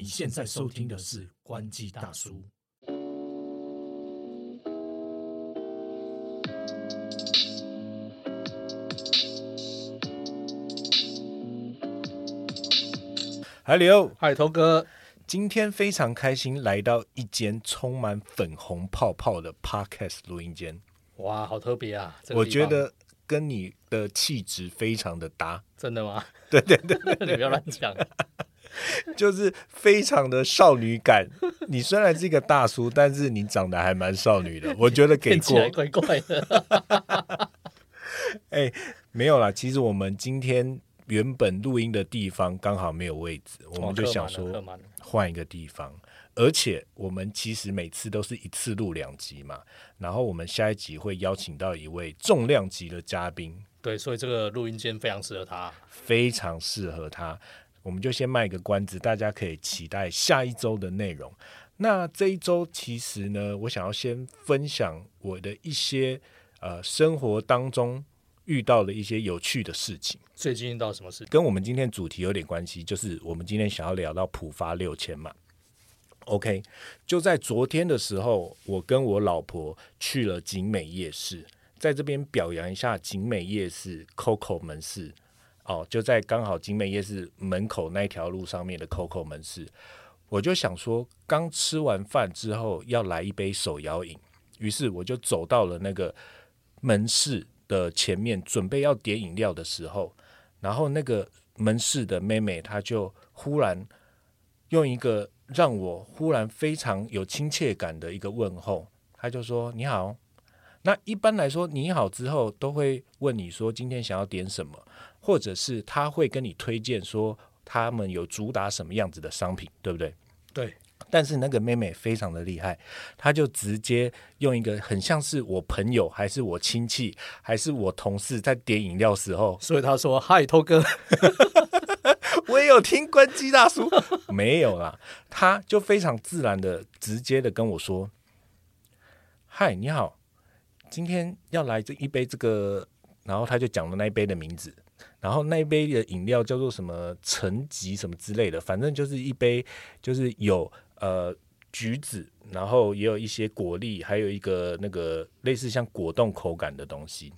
你现在收听的是关机大叔。海流，海头哥，今天非常开心来到一间充满粉红泡泡的 Podcast 录音间，哇，好特别啊！这个我觉得跟你的气质非常的搭，真的吗？对对对，你不要乱讲。就是非常的少女感。你虽然是一个大叔，但是你长得还蛮少女的，我觉得给 过听起来。怪怪的。哎，没有啦，其实我们今天原本录音的地方刚好没有位置，我们就想说换一个地方。而且我们其实每次都是一次录两集嘛，然后我们下一集会邀请到一位重量级的嘉宾，对，所以这个录音间非常适合他。非常适合他。我们就先卖个关子，大家可以期待下一周的内容。那这一周其实呢，我想要先分享我的一些呃生活当中遇到的一些有趣的事情。最近遇到什么事？跟我们今天主题有点关系，就是我们今天想要聊到浦发六千嘛。OK，就在昨天的时候，我跟我老婆去了景美夜市，在这边表扬一下景美夜市 COCO 门市哦，就在刚好景美夜市门口那条路上面的 COCO 门市。我就想说，刚吃完饭之后要来一杯手摇饮，于是我就走到了那个门市的前面，准备要点饮料的时候，然后那个门市的妹妹，她就忽然用一个让我忽然非常有亲切感的一个问候，她就说：“你好。”那一般来说，你好之后都会问你说今天想要点什么，或者是他会跟你推荐说他们有主打什么样子的商品，对不对？对，但是那个妹妹非常的厉害，她就直接用一个很像是我朋友，还是我亲戚，还是我同事在点饮料时候，所以她说：“嗨，涛哥，我也有听关机大叔，没有啦，他就非常自然的、直接的跟我说：“嗨，你好，今天要来这一杯这个。”然后他就讲了那一杯的名字，然后那一杯的饮料叫做什么橙吉什么之类的，反正就是一杯就是有呃橘子，然后也有一些果粒，还有一个那个类似像果冻口感的东西。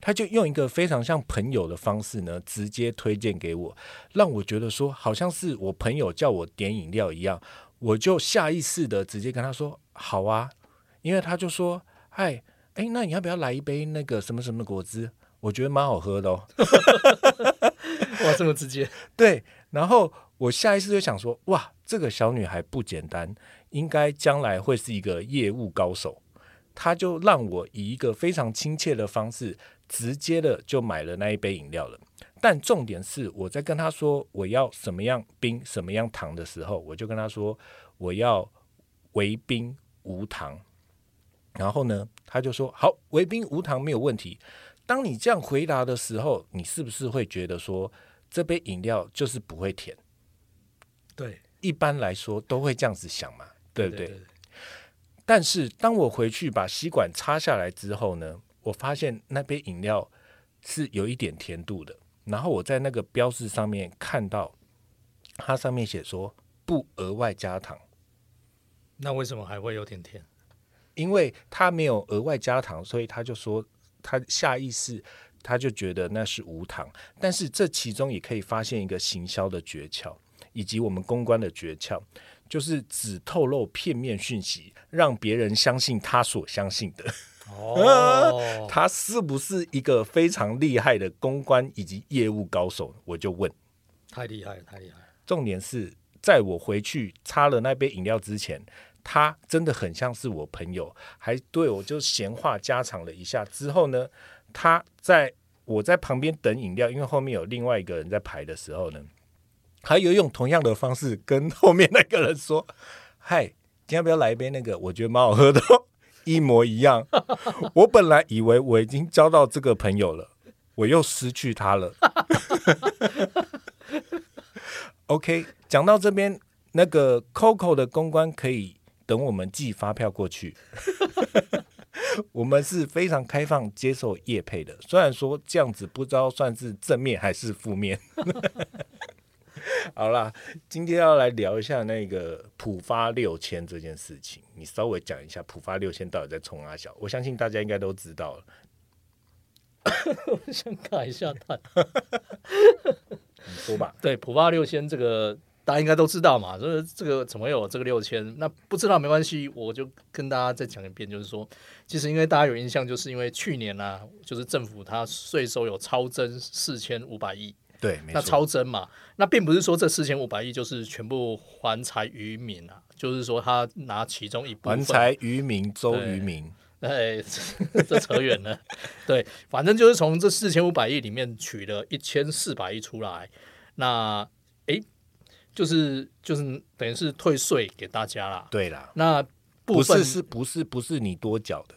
他就用一个非常像朋友的方式呢，直接推荐给我，让我觉得说好像是我朋友叫我点饮料一样，我就下意识的直接跟他说好啊，因为他就说嗨，哎，那你要不要来一杯那个什么什么果汁？我觉得蛮好喝的哦。哇，这么直接，对，然后我下意识就想说，哇，这个小女孩不简单，应该将来会是一个业务高手。她就让我以一个非常亲切的方式，直接的就买了那一杯饮料了。但重点是，我在跟她说我要什么样冰、什么样糖的时候，我就跟她说我要微冰无糖。然后呢，她就说好，微冰无糖没有问题。当你这样回答的时候，你是不是会觉得说这杯饮料就是不会甜？对，一般来说都会这样子想嘛，对不对？对，但是当我回去把吸管插下来之后呢，我发现那杯饮料是有一点甜度的。然后我在那个标志上面看到，它上面写说不额外加糖，那为什么还会有点甜？因为它没有额外加糖，所以他就说他下意识他就觉得那是无糖。但是这其中也可以发现一个行销的诀窍，以及我们公关的诀窍，就是只透露片面讯息，让别人相信他所相信的。哦，他是不是一个非常厉害的公关以及业务高手？我就问。太厉害了，太厉害了。重点是在我回去擦了那杯饮料之前，他真的很像是我朋友，还对我就闲话家常了一下。之后呢，他在我在旁边等饮料，因为后面有另外一个人在排的时候呢，他又用同样的方式跟后面那个人说：“嗨，今天要不要来一杯那个？我觉得蛮好喝的。”一模一样。我本来以为我已经交到这个朋友了，我又失去他了。OK，讲到这边，那个 Coco 的公关可以等我们寄发票过去。我们是非常开放接受业配的，虽然说这样子不知道算是正面还是负面。好啦，今天要来聊一下那个浦发六千这件事情，你稍微讲一下浦发六千到底在冲阿小，我相信大家应该都知道了。我想卡一下他。你说吧，对，浦发六千这个大家应该都知道嘛，这个这个怎么有这个六千？那不知道没关系，我就跟大家再讲一遍，就是说，其实因为大家有印象，就是因为去年呢、就是政府它税收有超增四千五百亿，对，那，超增嘛，那并不是说这四千五百亿就是全部还财于民啊，就是说他拿其中一部分还财于民，周于民，哎，这 这扯远了。对，反正就是从这四千五百亿里面取了一千四百亿出来，那诶，就是就是等于是退税给大家啦。对啦，那部不分是是不是不是你多缴的，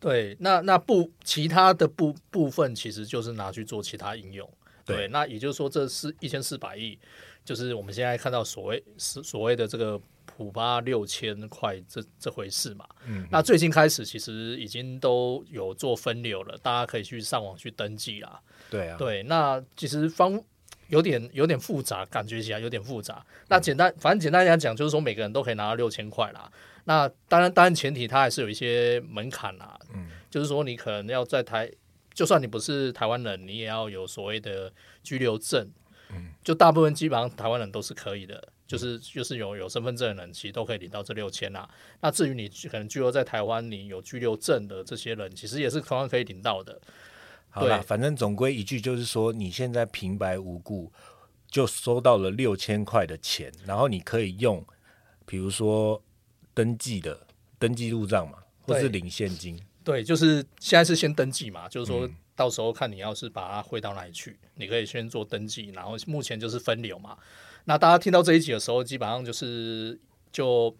对，那那部其他的部部分其实就是拿去做其他应用。对对，那也就是说，这是一千四百亿，就是我们现在看到所谓是所谓的这个普巴六千块这这回事嘛。嗯，那最近开始其实已经都有做分流了，大家可以去上网去登记啦。对啊，对，那其实方有点有点复杂，感觉起来有点复杂。那简单，反正简单来讲，就是说每个人都可以拿到六千块啦。那当然，当然前提它还是有一些门槛啦。嗯，就是说你可能要在台，就算你不是台湾人，你也要有所谓的居留证。嗯，就大部分基本上台湾人都是可以的，就是就是有有身份证的人，其实都可以领到这六千啦。那至于你可能居留在台湾，你有居留证的这些人，其实也是同样可以领到的。好啦，对。反正总归一句就是说，你现在平白无故就收到了六千块的钱，然后你可以用，比如说登记的登记入账嘛，或是领现金，对，就是现在是先登记嘛，就是说嗯到时候看你要是把它汇到哪里去，你可以先做登记，然后目前就是分流嘛。那大家听到这一集的时候，基本上就是就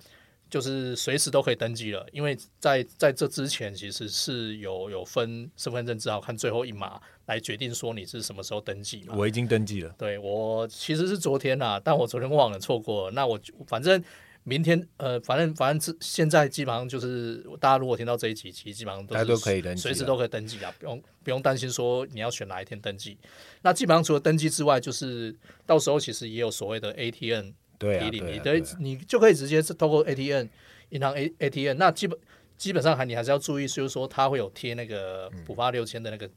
就是随时都可以登记了，因为在在这之前其实是有有分身份证字号，看最后一码来决定说你是什么时候登记嘛。我已经登记了。对我其实是昨天啦，但我昨天忘了错过了。那我就反正明天呃，反正反正这现在基本上就是大家如果听到这一集，其实基本上都是大家都可以登记随时都可以登记啊，不用不用担心说你要选哪一天登记。那基本上除了登记之外，就是到时候其实也有所谓的 ATM 提领，你的你就可以直接是透过 ATM 银行 A ATM，那基本基本上还你还是要注意，就是说它会有贴那个嗯补发六千的那个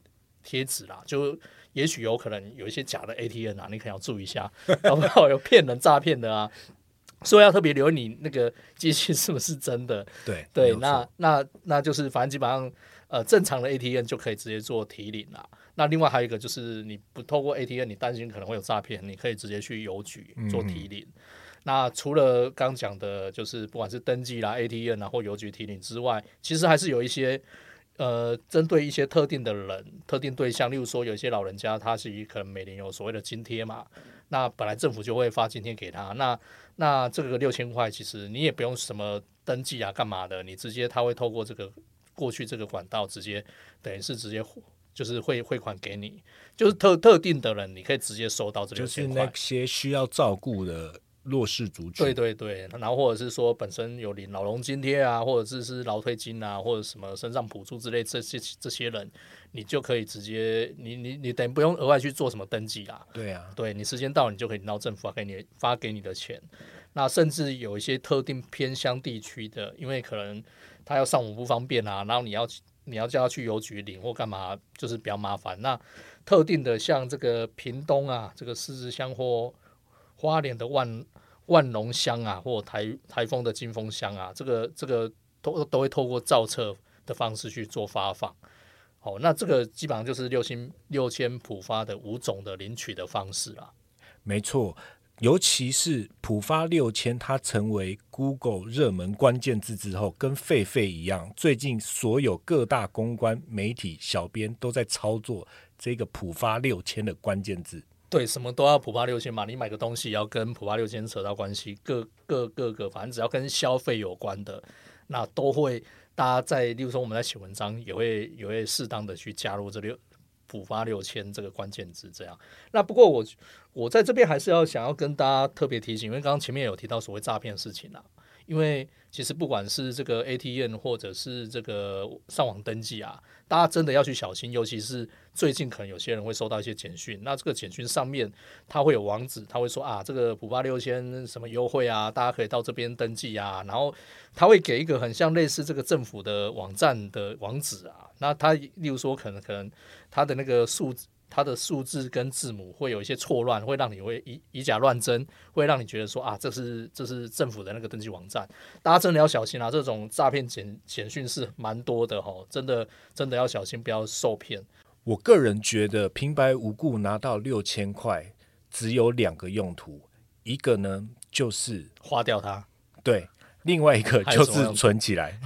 贴纸啦，就也许有可能有一些假的 ATM 啊，你可能要注意一下，搞不好有骗人诈骗的啊。所以要特别留意你那个机器是不是真的。对对，那那那就是反正基本上呃正常的 ATM 就可以直接做提领啦。那另外还有一个就是你不透过 ATM，你担心可能会有诈骗，你可以直接去邮局做提领。那除了刚讲的，就是不管是登记啦、ATM 啊或邮局提领之外，其实还是有一些呃针对一些特定的人、特定对象，例如说有一些老人家，他是可能每年有所谓的津贴嘛，那本来政府就会发津贴给他，那那这个六千块，其实你也不用什么登记啊、干嘛的，你直接他会透过这个过去这个管道，直接等于是直接就是汇汇款给你，就是特特定的人，你可以直接收到这就是六千块那。些需要照顾的弱势族群。对对对，然后或者是说本身有领老农津贴啊，或者是是劳退金啊，或者什么身上补助之类这些这些人，你就可以直接你你你等于不用额外去做什么登记啦。对啊，对你时间到，你就可以领到政府发给你发给你的钱。那甚至有一些特定偏乡地区的，因为可能他要上网不方便啊，然后你要你要叫他去邮局领或干嘛，就是比较麻烦。那特定的像这个屏东啊，这个狮子乡或花莲的万万隆乡啊，或台台风的金峰乡啊，这个这个都都会透过造册的方式去做发放。哦，那这个基本上就是六千六千普发的五种的领取的方式啦。没错。尤其是普发六千，它成为 Google 热门关键字之后，跟狒狒一样，最近所有各大公关媒体小编都在操作这个普发六千的关键字。对，什么都要普发六千嘛，你买个东西要跟普发六千扯到关系，各各各个，反正只要跟消费有关的，那都会大家在，例如说我们在写文章，也会也会适当的去加入这六补发六千这个关键字，这样。那不过我我在这边还是要想要跟大家特别提醒，因为刚刚前面有提到所谓诈骗事情啦。因为其实不管是这个 ATM 或者是这个上网登记啊，大家真的要去小心，尤其是最近可能有些人会收到一些简讯，那这个简讯上面它会有网址，它会说啊，这个普发六千什么优惠啊，大家可以到这边登记啊，然后它会给一个很像类似这个政府的网站的网址啊，那它例如说可能可能它的那个数。它的数字跟字母会有一些错乱，会让你会以以假乱真，会让你觉得说啊，这是这是政府的那个登记网站，大家真的要小心啊！这种诈骗简简讯是蛮多的哦，真的真的要小心，不要受骗。我个人觉得平白无故拿到六千块，只有两个用途，一个呢就是花掉它，对，另外一个就是存起来。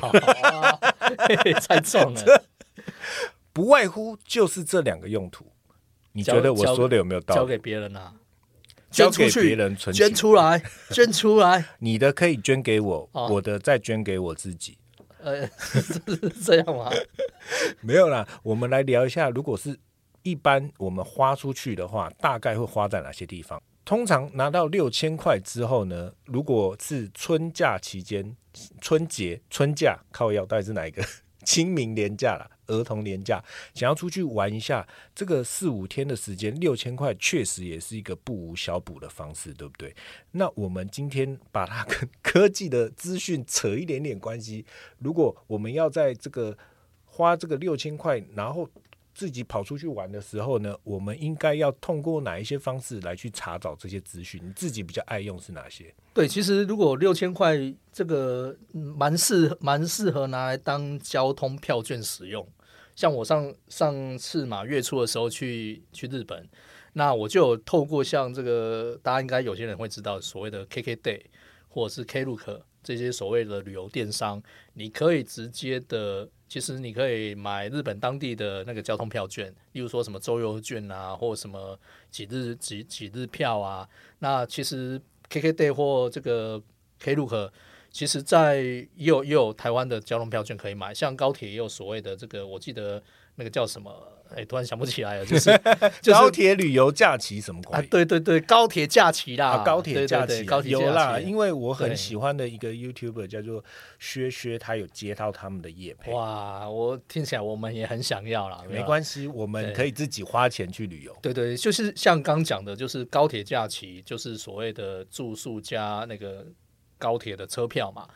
太重了，不外乎就是这两个用途。你觉得我说的有没有道理？交给别人啊，交给别人存，捐出来，捐出来。你的可以捐给我，我的再捐给我自己。呃，是这样吗？没有啦，我们来聊一下，如果是一般我们花出去的话，大概会花在哪些地方？通常拿到六千块之后呢，如果是春假期间，春节、春假靠腰，到底是哪一个？清明年假了。儿童年假想要出去玩一下，这个四五天的时间，六千块确实也是一个不无小补的方式，对不对？那我们今天把它跟科技的资讯扯一点点关系。如果我们要在这个花这个六千块，然后自己跑出去玩的时候呢，我们应该要通过哪一些方式来去查找这些资讯？你自己比较爱用是哪些？对，其实如果六千块这个蛮适蛮适合拿来当交通票券使用。像我上上次嘛月初的时候去去日本，那我就有透过像这个大家应该有些人会知道所谓的 KKday 或者是 Klook 这些所谓的旅游电商，你可以直接的，其实你可以买日本当地的那个交通票券，例如说什么周游券啊，或什么几日几几日票啊。那其实 KKday 或这个 Klook。其实，在也有也有台湾的交通票券可以买，像高铁也有所谓的这个，我记得那个叫什么，哎，突然想不起来了，就是 高铁旅游假期什么关系？对对对，高铁假期啦，高铁假期，高铁有啦。因为我很喜欢的一个 YouTuber 叫做薛薛，他有接到他们的夜配。哇，我听起来我们也很想要啦。没关系，我们可以自己花钱去旅游。对对，就是像刚讲的，就是高铁假期，就是所谓的住宿加那个。高铁的车票嘛，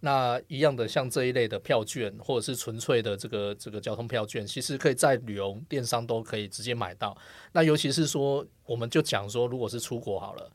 那一样的像这一类的票券，或者是纯粹的这个这个交通票券，其实可以在旅游电商都可以直接买到。那尤其是说，我们就讲说，如果是出国好了，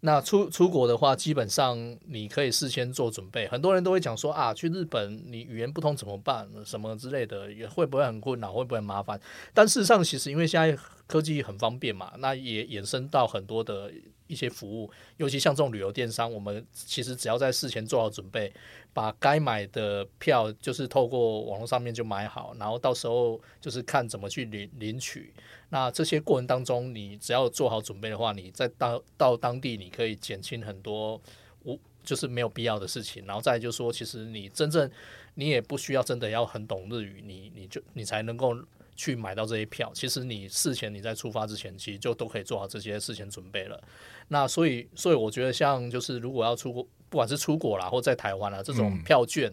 那出出国的话，基本上你可以事先做准备。很多人都会讲说啊，去日本你语言不通怎么办？什么之类的，也会不会很困难？会不会很麻烦？但事实上，其实因为现在科技很方便嘛，那也衍生到很多的。一些服务，尤其像这种旅游电商，我们其实只要在事前做好准备，把该买的票就是透过网络上面就买好，然后到时候就是看怎么去领领取。那这些过程当中，你只要做好准备的话，你在到到当地，你可以减轻很多无就是没有必要的事情。然后再就是说，其实你真正你也不需要真的要很懂日语，你你就你才能够。去买到这些票，其实你事前你在出发之前，其实就都可以做好这些事前准备了。那所以，所以我觉得像就是如果要出国，不管是出国啦，或在台湾啦，这种票券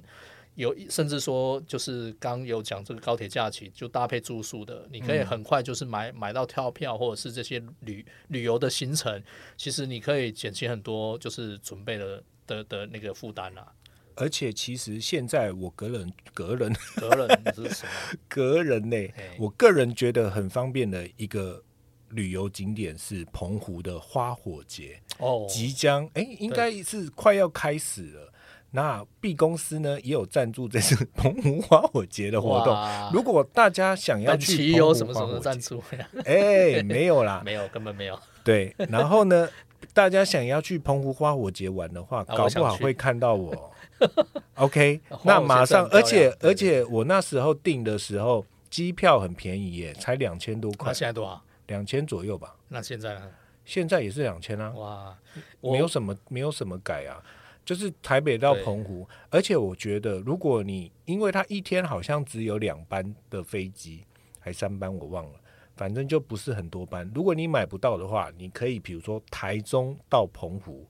有，甚至说就是刚有讲这个高铁假期就搭配住宿的，你可以很快就是买买到跳票，或者是这些旅旅游的行程，其实你可以减轻很多就是准备的的的那个负担啦。而且其实现在我个人个人个人是什么？个人呢？我个人觉得很方便的一个旅游景点是澎湖的花火节哦，即将哎，应该是快要开始了。那 B 公司呢也有赞助这次 澎湖花火节的活动。如果大家想要去，有什么什么赞助呀？哎，没有啦，没有，根本没有。对，然后呢，大家想要去澎湖花火节玩的话，搞不好会看到我。OK，那马上，而且而且我那时候订的时候，机票很便宜耶，才两千多块。现在多少？两千左右吧。那现在呢？现在也是两千啊。哇，没有什么没有什么改啊，就是台北到澎湖。而且我觉得，如果你因为它一天好像只有两班的飞机，还三班我忘了，反正就不是很多班。如果你买不到的话，你可以比如说台中到澎湖。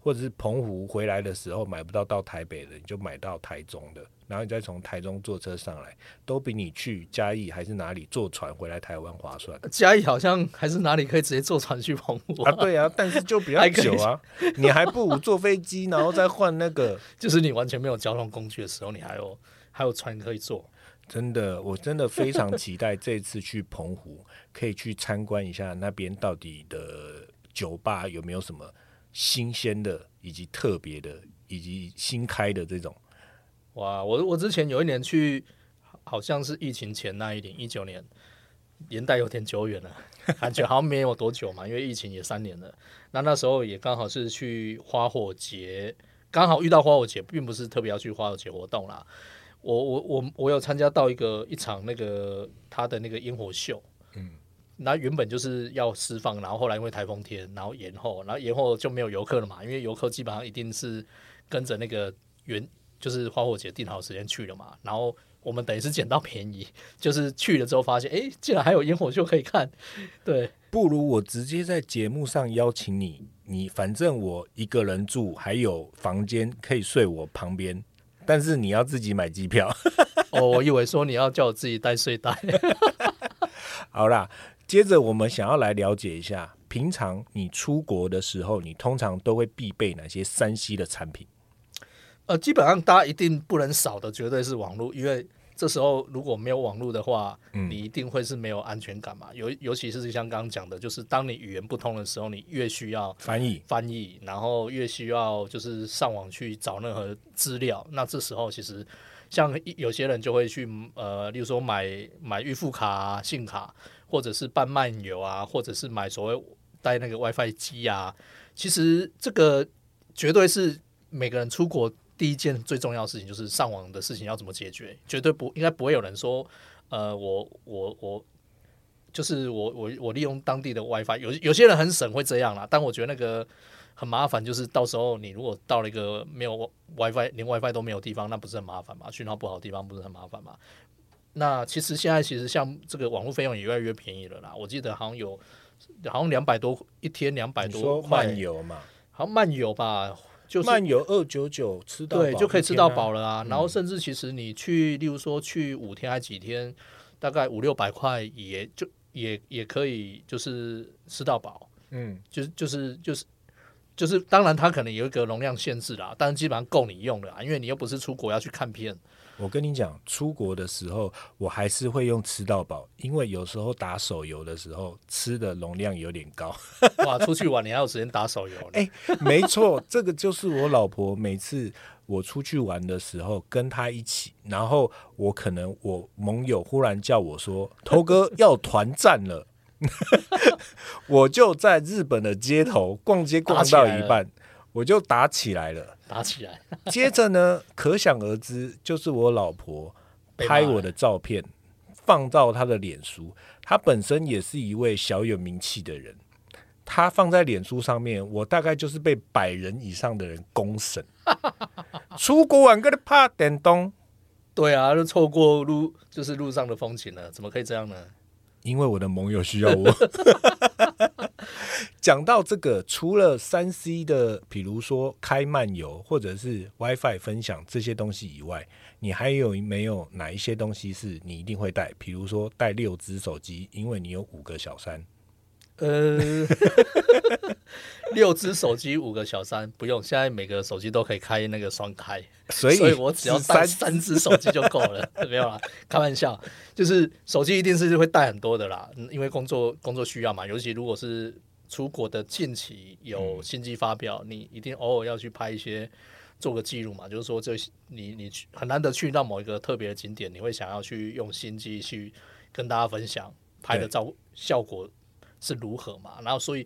或者是澎湖回来的时候买不到到台北的，你就买到台中的，然后你再从台中坐车上来，都比你去嘉义还是哪里坐船回来台湾划算。嘉义好像还是哪里可以直接坐船去澎湖啊，对啊，但是就比较久啊，你还不如坐飞机，然后再换那个。就是你完全没有交通工具的时候，你还有还有船可以坐。真的，我真的非常期待这次去澎湖，可以去参观一下那边到底的酒吧有没有什么新鲜的，以及特别的，以及新开的这种。哇，我我之前有一年去，好像是疫情前那一年，一九年，年代有点久远了，感觉好像没有多久嘛，因为疫情也三年了。那那时候也刚好是去花火节，刚好遇到花火节，并不是特别要去花火节活动啦。我我我我有参加到一个一场那个他的那个烟火秀，嗯，那原本就是要释放，然后后来因为台风天，然后延后，然后延后就没有游客了嘛，因为游客基本上一定是跟着那个原就是花火节定好时间去了嘛，然后我们等于是捡到便宜，就是去了之后发现，哎，竟然还有烟火秀可以看，对，不如我直接在节目上邀请你，你反正我一个人住，还有房间可以睡我旁边，但是你要自己买机票。哦，我以为说你要叫我自己带睡袋，好啦，接着我们想要来了解一下，平常你出国的时候，你通常都会必备哪些三 C 的产品？呃，基本上大家一定不能少的绝对是网络，因为这时候如果没有网络的话，你一定会是没有安全感嘛。尤尤其是像刚刚讲的，就是当你语言不通的时候，你越需要翻译，翻译，然后越需要就是上网去找任何资料。那这时候其实像有些人就会去呃，例如说买买预付卡、啊、信卡，或者是办漫游啊，或者是买所谓带那个 WiFi 机啊。其实这个绝对是每个人出国第一件最重要的事情，就是上网的事情要怎么解决。绝对不应该不会有人说，呃，我我我就是我我我利用当地的 WiFi，有有些人很省会这样啦，但我觉得那个很麻烦，就是到时候你如果到了一个没有 WiFi 连 WiFi 都没有地方，那不是很麻烦嘛？讯号不好的地方不是很麻烦嘛？那其实现在其实像这个网络费用也越来越便宜了啦，我记得好像有好像两百多一天两百多块，漫游嘛，好像漫游吧，就是漫游二九九吃到对，饱就可以吃到饱了。了啊。然后甚至其实你去，例如说去五天还几天，大概五六百块也就也也可以，就是吃到饱。嗯，就是就是就是就是，当然它可能有一个容量限制啦，但是基本上够你用的啊，因为你又不是出国要去看片。我跟你讲，出国的时候我还是会用吃到饱，因为有时候打手游的时候吃的容量有点高。哇，出去玩你还有时间打手游呢？哎没错，这个就是我老婆每次我出去玩的时候跟她一起，然后我可能我盟友忽然叫我说：“头哥要团战了。”我就在日本的街头逛街逛到一半，我就打起来了。打起来，接着呢，可想而知，就是我老婆拍我的照片放到她的脸书，她本身也是一位小有名气的人。她放在脸书上面，我大概就是被百人以上的人公审。出国玩个的怕点东，对啊，就错过路就是路上的风景了，怎么可以这样呢？因为我的盟友需要我。讲到这个，除了三 C 的，比如说开漫游或者是 WiFi 分享这些东西以外，你还有没有哪一些东西是你一定会带？比如说带六只手机，因为你有五个小三。呃，六只手机五个小三不用，现在每个手机都可以开那个双开，所以所以我只要带三三只手机就够了，没有啦，开玩笑，就是手机一定是会带很多的啦，嗯因为工作工作需要嘛，尤其如果是出国的近期有新机发表，你一定偶尔要去拍一些。做个记录嘛，就是说这你你去很难得去到某一个特别的景点，你会想要去用新机去跟大家分享拍的照效果是如何嘛？然后所以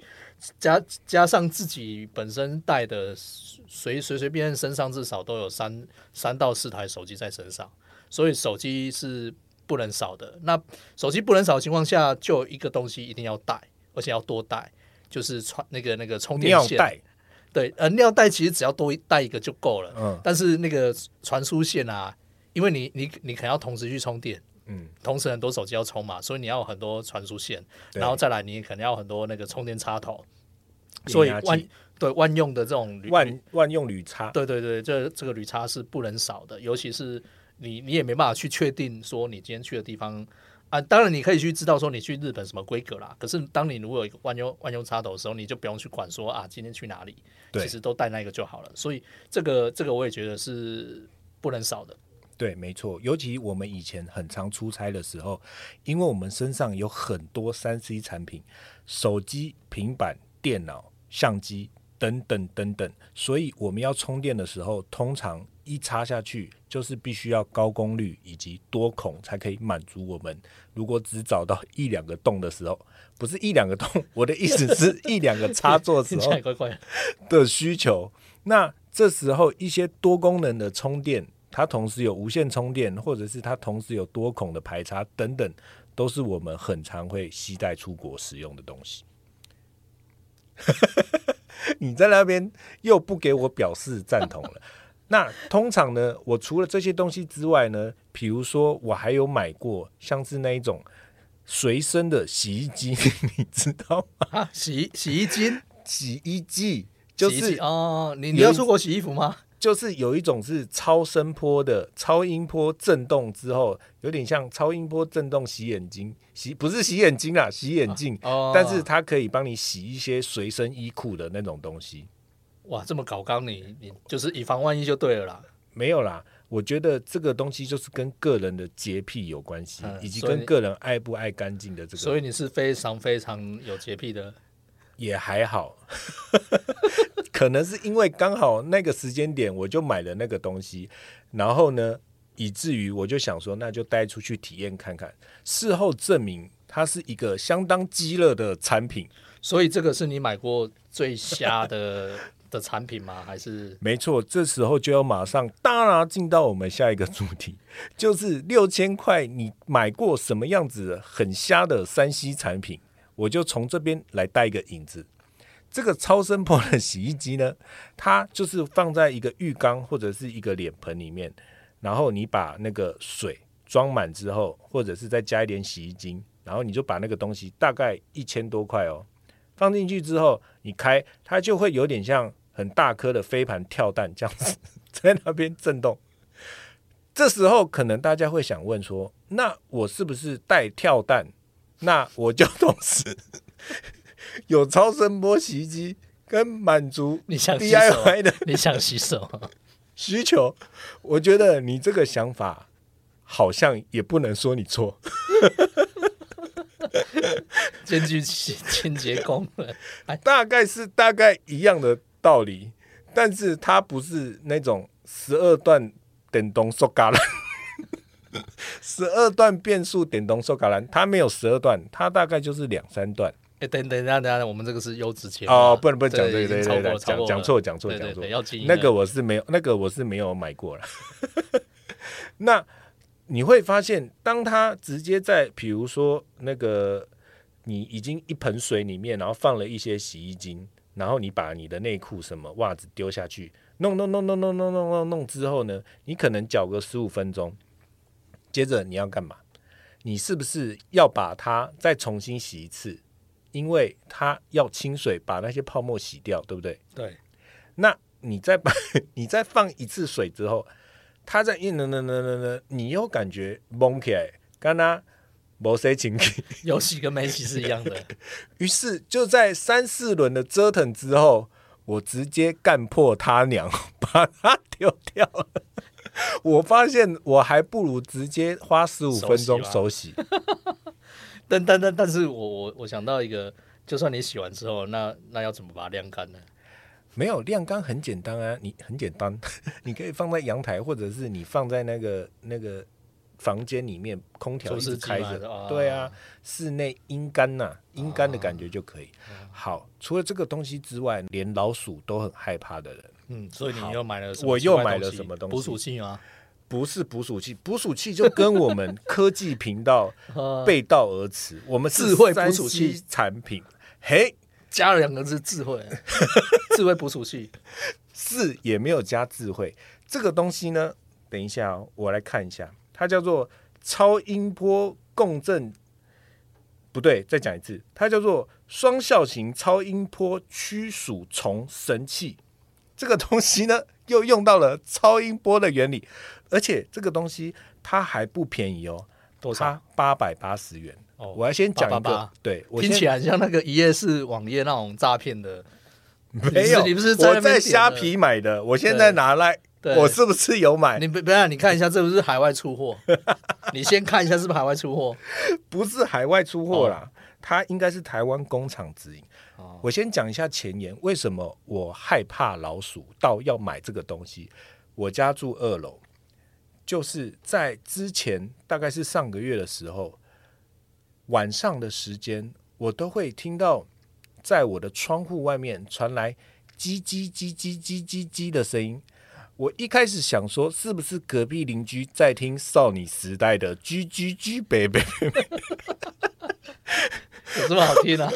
加加上自己本身带的随随随便便身上至少都有三三到四台手机在身上，所以手机是不能少的。那手机不能少的情况下，就一个东西一定要带，而且要多带，就是传那个那个充电线。对，呃，尿袋其实只要多带一个就够了。嗯但是那个传输线啊，因为你你你可能要同时去充电，嗯，同时很多手机要充嘛，所以你要有很多传输线，然后再来你可能要很多那个充电插头，所以万对万用的这种铝万万用铝插，对对对，这这个铝插是不能少的，尤其是你你也没办法去确定说你今天去的地方啊，当然你可以去知道说你去日本什么规格啦。可是当你如果有一个万用万用插头的时候，你就不用去管说啊今天去哪里，其实都带那个就好了。所以这个这个我也觉得是不能少的。对，没错。尤其我们以前很常出差的时候，因为我们身上有很多三 C 产品，手机、平板、电脑、相机等等等等，所以我们要充电的时候，通常一插下去就是必须要高功率以及多孔才可以满足我们。如果只找到一两个洞的时候，不是一两个洞，我的意思是一两个插座的时候。的需求。那这时候一些多功能的充电，它同时有无线充电，或者是它同时有多孔的排插等等，都是我们很常会携带出国使用的东西。你在那边又不给我表示赞同了。那通常呢，我除了这些东西之外呢，比如说我还有买过像是那一种随身的洗衣机，你知道吗？啊，洗洗衣机，洗衣机就是机哦，你你要出国洗衣服吗？就是有一种是超声波的超音波震动之后，有点像超音波震动洗眼睛，洗不是洗眼睛啊，洗眼镜，哦，但是它可以帮你洗一些随身衣裤的那种东西。哇，这么搞刚你你就是以防万一就对了啦。没有啦，我觉得这个东西就是跟个人的洁癖有关系，嗯以及跟个人爱不爱干净的这个所以你是非常非常有洁癖的。也还好，可能是因为刚好那个时间点我就买了那个东西，然后呢，以至于我就想说，那就带出去体验看看。事后证明它是一个相当鸡肋的产品，所以这个是你买过最瞎的 的产品吗？还是没错。这时候就要马上当然进到我们下一个主题，就是六千块，你买过什么样子很瞎的山西产品？我就从这边来带一个影子。这个超声波的洗衣机呢，它就是放在一个浴缸或者是一个脸盆里面，然后你把那个水装满之后，或者是再加一点洗衣精，然后你就把那个东西大概一千多块哦，放进去之后，你开它就会有点像很大颗的飞盘跳蛋这样子 在那边震动。这时候可能大家会想问说，那我是不是带跳蛋？那我就同时有超声波洗衣机跟满足你想？DIY 的 你想洗手？需求，我觉得你这个想法好像也不能说你错。兼具清 清洁功能。哎，大概是大概一样的道理，但是它不是那种十二段电动手嘎兰，十二段变速电动手嘎兰，它没有十二段，它大概就是两三段。哎，等等一下，等一下，我们这个是优质节目哦，不能不能讲对这个，对对讲讲错讲错讲错那个我是没有，那个我是没有买过了。那你会发现，当他直接在比如说那个你已经一盆水里面，然后放了一些洗衣精，然后你把你的内裤什么袜子丢下去，弄弄弄弄弄弄弄弄弄之后呢，你可能搅个十五分钟，接着你要干嘛？你是不是要把它再重新洗一次？因为它要清水把那些泡沫洗掉，对不对？对，那你再把 你再放一次水之后，它再一呢呢呢呢呢，你又感觉蒙起来，刚刚没谁情绪，有洗跟没洗是一样的。于是就在三四轮的折腾之后，我直接干破他娘，把它丢掉了。我发现我还不如直接花十五分钟手手洗。但但但但是我我我想到一个，就算你洗完之后，那那要怎么把它晾干呢？没有晾干很简单啊，你很简单，你可以放在阳台，或者是你放在那个那个房间里面，空调一直开着除湿机嘛啊，对啊，室内阴干呐、阴干的感觉就可以。好，除了这个东西之外，连老鼠都很害怕的人，嗯，所以你又买了什么我又买了什么东西捕鼠器吗？不是捕鼠器，捕鼠器就跟我们科技频道呃，背道而驰，我们智慧捕鼠器产品，嘿。加了两个字智慧，智慧捕鼠器。是也没有加智慧。这个东西呢，等一下、哦、我来看一下，它叫做超音波共振不对，再讲一次，它叫做双效型超音波驱鼠虫神器。这个东西呢，又用到了超音波的原理，而且这个东西它还不便宜哦，多少？它八百八十元。哦我要先讲一个888，对我听起来像那个一页式网页那种诈骗的。没有，你不是在虾皮买的，我现在拿来，对我是不是有买？你不不要，你看一下，这不是海外出货？你先看一下是不是海外出货？不是海外出货啦，它应该是台湾工厂直营。哦我先讲一下前言，为什么我害怕老鼠到要买这个东西？我家住二楼，就是在之前大概是上个月的时候，晚上的时间，我都会听到在我的窗户外面传来叽叽叽叽叽叽叽的声音。我一开始想说，是不是隔壁邻居在听少女时代的居居居 baby”？有这么好听啊？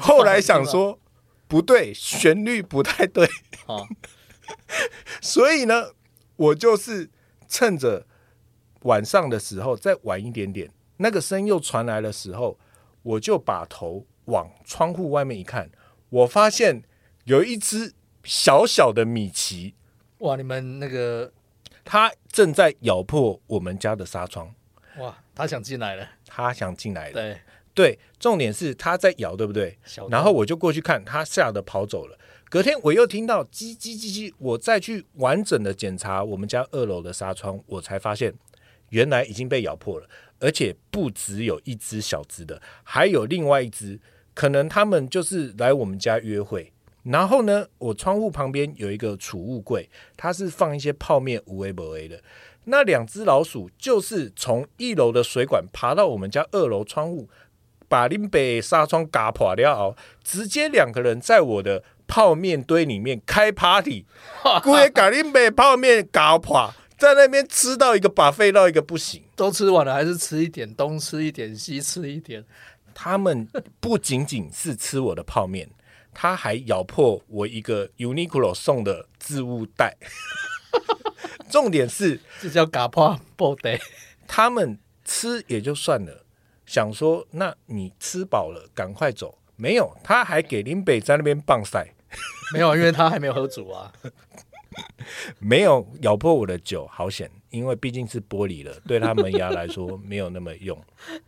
后来想，说不对，旋律不太对，哦，所以呢，我就是趁着晚上的时候再晚一点点，那个声又传来的时候，我就把头往窗户外面一看，我发现有一只小小的米奇，哇，你们那个它正在咬破我们家的纱窗，哇，它想进来了，它想进来了。对，对，重点是它在咬，对不对？然后我就过去看，它吓得跑走了。隔天我又听到叽叽叽叽，我再去完整的检查我们家二楼的纱窗，我才发现原来已经被咬破了，而且不只有一只小只的，还有另外一只，可能他们就是来我们家约会。然后呢，我窗户旁边有一个储物柜，它是放一些泡面无为不为的。那两只老鼠就是从一楼的水管爬到我们家二楼窗户，把林北纱窗嘎破了后，直接两个人在我的泡面堆里面开 party，故意把林北泡面嘎破，在那边吃到一个把废到一个不行。都吃完了，还是吃一点，东吃一点，西吃一点，他们不仅仅是吃我的泡面，他还咬破我一个 Uniqlo 送的置物袋。重点是，这叫嘎破布袋。他们吃也就算了，想说那你吃饱了赶快走，没有，他还给林北在那边棒赛，没有，因为他还没有喝足啊。没有咬破我的酒，好险，因为毕竟是玻璃了，对他门牙来说没有那么用。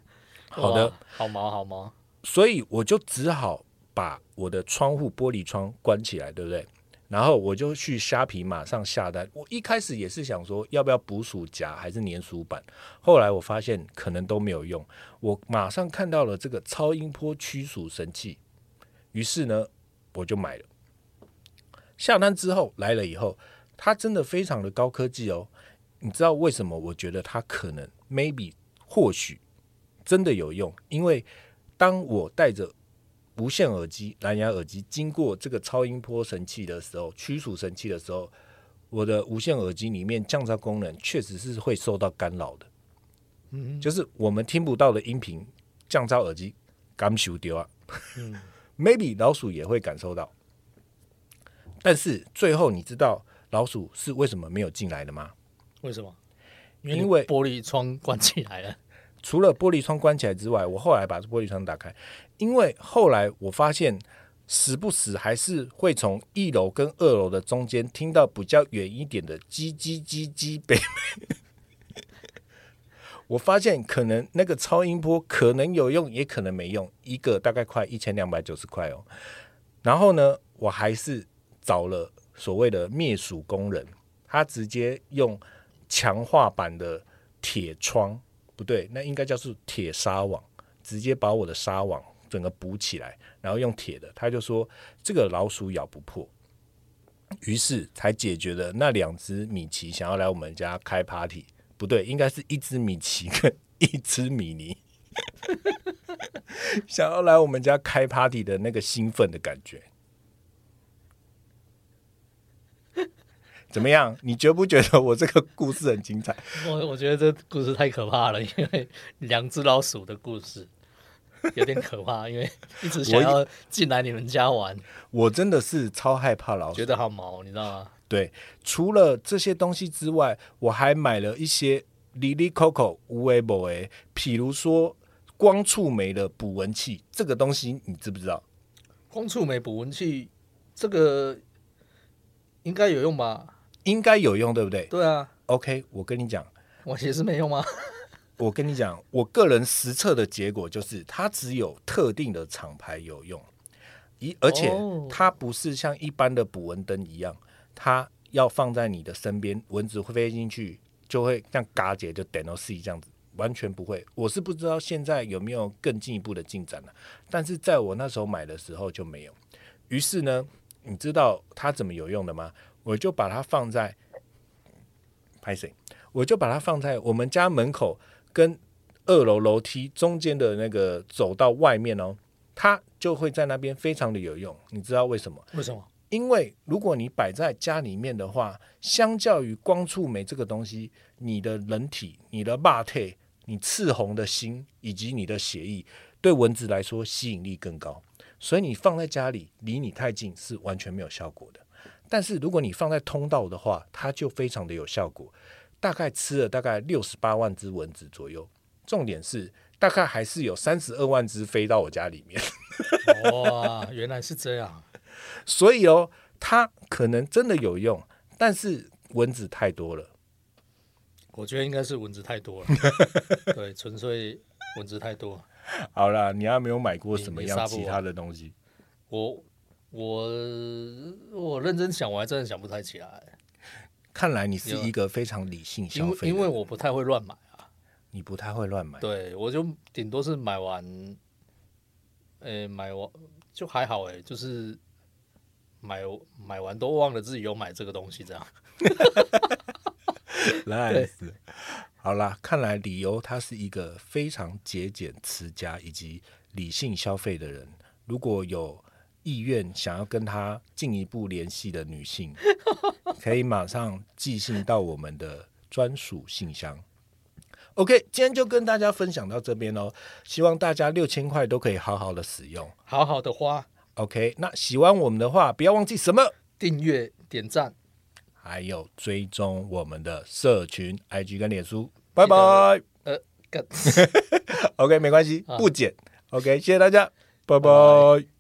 好的，，好毛好毛。所以我就只好把我的窗户玻璃窗关起来，对不对？然后我就去虾皮马上下单。我一开始也是想说，要不要捕鼠夹还是粘鼠板？后来我发现可能都没有用。我马上看到了这个超音波驱鼠神器，于是呢，我就买了。下单之后来了以后，它真的非常的高科技哦。你知道为什么？我觉得它可能 maybe 或许真的有用，因为当我带着无线耳机、蓝牙耳机经过这个超音波神器的时候，驱鼠神器的时候，我的无线耳机里面降噪功能确实是会受到干扰的。嗯，就是我们听不到的音频，降噪耳机感受丢啊。嗯 maybe 老鼠也会感受到，但是最后你知道老鼠是为什么没有进来的吗？为什么？因为玻璃窗关起来了。除了玻璃窗关起来之外，我后来把玻璃窗打开，因为后来我发现时不时还是会从一楼跟二楼的中间听到比较远一点的叽叽叽叽北。我发现可能那个超音波可能有用，也可能没用，一个大概快一千两百九十块哦。然后呢，我还是找了所谓的灭鼠工人，他直接用强化版的铁窗，不对，那应该叫是铁纱网，直接把我的纱网整个补起来，然后用铁的，他就说这个老鼠咬不破，于是才解决了那两只米奇想要来我们家开 party，不对，应该是一只米奇跟一只米妮。想要来我们家开 party 的那个兴奋的感觉，怎么样？你觉不觉得我这个故事很精彩？我我觉得这故事太可怕了，因为两只老鼠的故事有点可怕，因为一直想要进来你们家玩，我真的是超害怕老鼠觉。得好毛，你知道吗？对，除了这些东西之外，我还买了一些 Lily Coco 无为某诶，譬如说光触媒的捕蚊器，这个东西你知不知道？光触媒捕蚊器这个应该有用吧？应该有用，对不对对啊，？OK，我跟你讲，我其实没用吗？我跟你讲，我个人实测的结果就是，它只有特定的厂牌有用，一而且哦它不是像一般的捕蚊灯一样，它要放在你的身边，蚊子会飞进去就会像嘎姐就点到 C 这样子，完全不会。我是不知道现在有没有更进一步的进展了、但是在我那时候买的时候就没有。于是呢，你知道它怎么有用的吗？我就把它放在拍谁？我就把它放在我们家门口跟二楼楼梯中间的那个走到外面哦，它就会在那边非常的有用。你知道为什么？为什么？因为如果你摆在家里面的话，相较于光触媒这个东西，你的人体、你的霸体、你赤红的心以及你的血液，对蚊子来说吸引力更高。所以你放在家里，离你太近是完全没有效果的。但是如果你放在通道的话，它就非常的有效果。大概吃了大概六十八万只蚊子左右。重点是，大概还是有三十二万只飞到我家里面。哇，原来是这样。所以哦，它可能真的有用，但是蚊子太多了。我觉得应该是蚊子太多了，对，纯粹蚊子太多。好啦，你还没有买过什么样其他的东西？我我我认真想，我还真的想不太起来，看来你是一个非常理性消费的人，因为我不太会乱买啊。你不太会乱买。对，我就顶多是买完，诶、买完就还好诶、就是买买完都忘了自己有买这个东西，这样。来，好啦，看来理由他是一个非常节俭、持家以及理性消费的人。如果有意愿想要跟他进一步联系的女性，可以马上寄信到我们的专属信箱。OK，今天就跟大家分享到这边哦，希望大家六千块都可以好好的使用。好好的花，OK，那喜欢我们的话，不要忘记什么？订阅、点赞，还有追踪我们的社群 IG 跟脸书。拜拜。呃，干 OK，没关系，啊不剪。OK，谢谢大家，拜拜拜